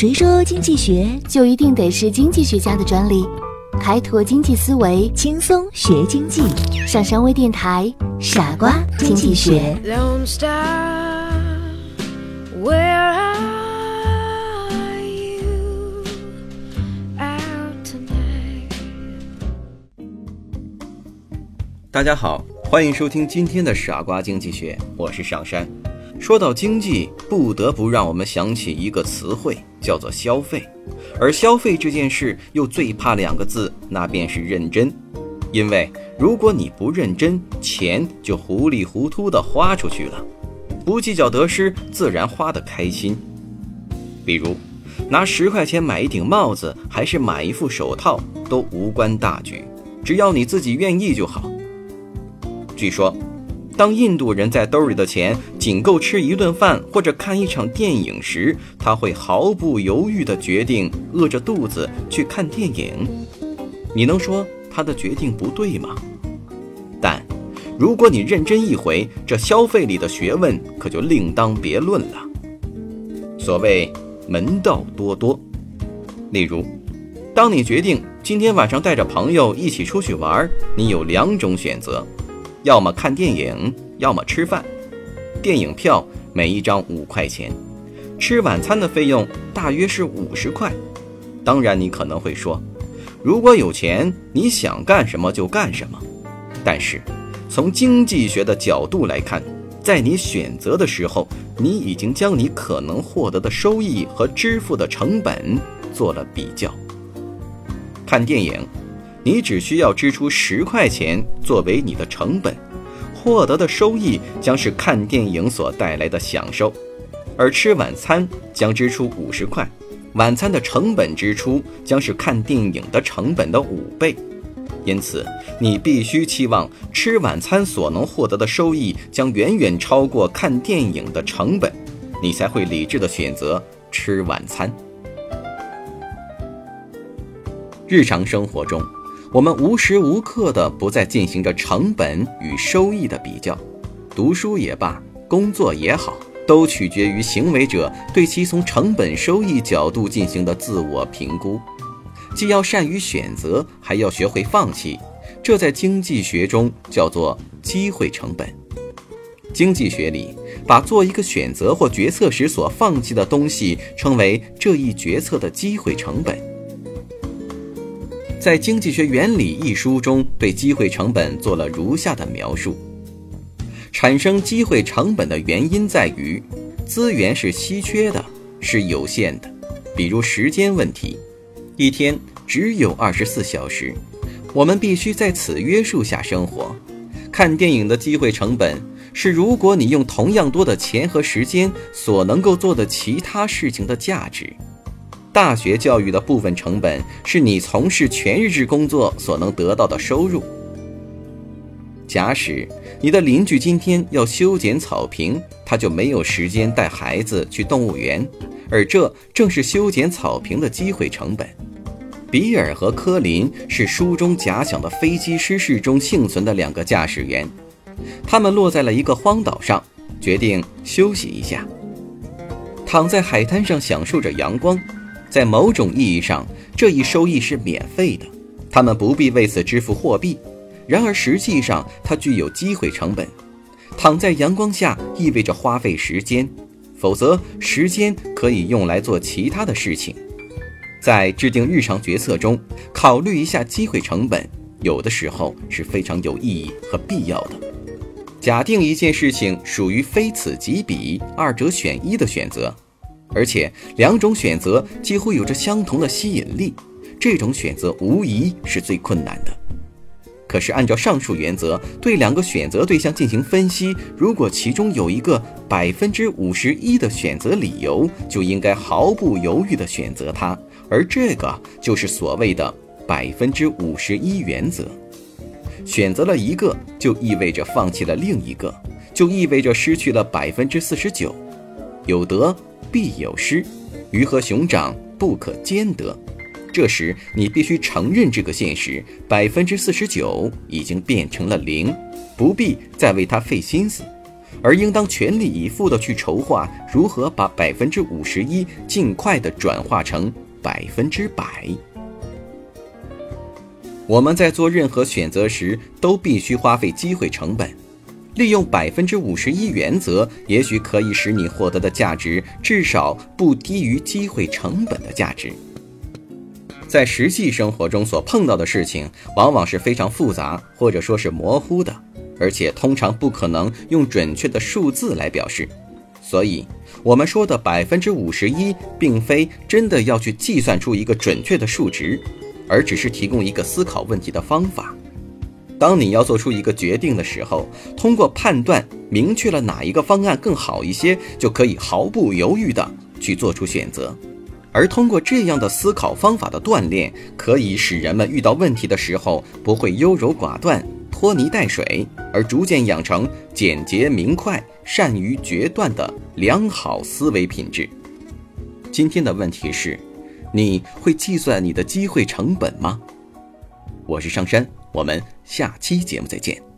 谁说经济学就一定得是经济学家的专利？开拓经济思维，轻松学经济。上山微电台，傻瓜经济学。Where are you 大家好，欢迎收听今天的傻瓜经济学，我是上山。说到经济，不得不让我们想起一个词汇，叫做消费。而消费这件事又最怕两个字，那便是认真。因为如果你不认真，钱就糊里糊涂的花出去了，不计较得失，自然花得开心。比如，拿十块钱买一顶帽子，还是买一副手套，都无关大局，只要你自己愿意就好。据说。当印度人在兜里的钱仅够吃一顿饭或者看一场电影时，他会毫不犹豫地决定饿着肚子去看电影。你能说他的决定不对吗？但，如果你认真一回，这消费里的学问可就另当别论了。所谓门道多多，例如，当你决定今天晚上带着朋友一起出去玩，你有两种选择。要么看电影，要么吃饭。电影票每一张五块钱，吃晚餐的费用大约是五十块。当然，你可能会说，如果有钱，你想干什么就干什么。但是，从经济学的角度来看，在你选择的时候，你已经将你可能获得的收益和支付的成本做了比较。看电影。你只需要支出十块钱作为你的成本，获得的收益将是看电影所带来的享受；而吃晚餐将支出五十块，晚餐的成本支出将是看电影的成本的五倍。因此，你必须期望吃晚餐所能获得的收益将远远超过看电影的成本，你才会理智的选择吃晚餐。日常生活中。我们无时无刻的不在进行着成本与收益的比较，读书也罢，工作也好，都取决于行为者对其从成本收益角度进行的自我评估。既要善于选择，还要学会放弃，这在经济学中叫做机会成本。经济学里把做一个选择或决策时所放弃的东西称为这一决策的机会成本。在《经济学原理》一书中，对机会成本做了如下的描述：产生机会成本的原因在于，资源是稀缺的，是有限的。比如时间问题，一天只有二十四小时，我们必须在此约束下生活。看电影的机会成本是，如果你用同样多的钱和时间所能够做的其他事情的价值。大学教育的部分成本是你从事全日制工作所能得到的收入。假使你的邻居今天要修剪草坪，他就没有时间带孩子去动物园，而这正是修剪草坪的机会成本。比尔和科林是书中假想的飞机失事中幸存的两个驾驶员，他们落在了一个荒岛上，决定休息一下，躺在海滩上享受着阳光。在某种意义上，这一收益是免费的，他们不必为此支付货币。然而，实际上它具有机会成本。躺在阳光下意味着花费时间，否则时间可以用来做其他的事情。在制定日常决策中，考虑一下机会成本，有的时候是非常有意义和必要的。假定一件事情属于非此即彼、二者选一的选择。而且两种选择几乎有着相同的吸引力，这种选择无疑是最困难的。可是按照上述原则，对两个选择对象进行分析，如果其中有一个百分之五十一的选择理由，就应该毫不犹豫地选择它，而这个就是所谓的百分之五十一原则。选择了一个，就意味着放弃了另一个，就意味着失去了百分之四十九。有得。必有失，鱼和熊掌不可兼得。这时你必须承认这个现实：百分之四十九已经变成了零，不必再为它费心思。而应当全力以赴地去筹划如何把百分之五十一尽快地转化成百分之百。我们在做任何选择时，都必须花费机会成本。利用百分之五十一原则，也许可以使你获得的价值至少不低于机会成本的价值。在实际生活中所碰到的事情，往往是非常复杂或者说是模糊的，而且通常不可能用准确的数字来表示。所以，我们说的百分之五十一，并非真的要去计算出一个准确的数值。而只是提供一个思考问题的方法。当你要做出一个决定的时候，通过判断明确了哪一个方案更好一些，就可以毫不犹豫地去做出选择。而通过这样的思考方法的锻炼，可以使人们遇到问题的时候不会优柔寡断、拖泥带水，而逐渐养成简洁明快、善于决断的良好思维品质。今天的问题是。你会计算你的机会成本吗？我是上山，我们下期节目再见。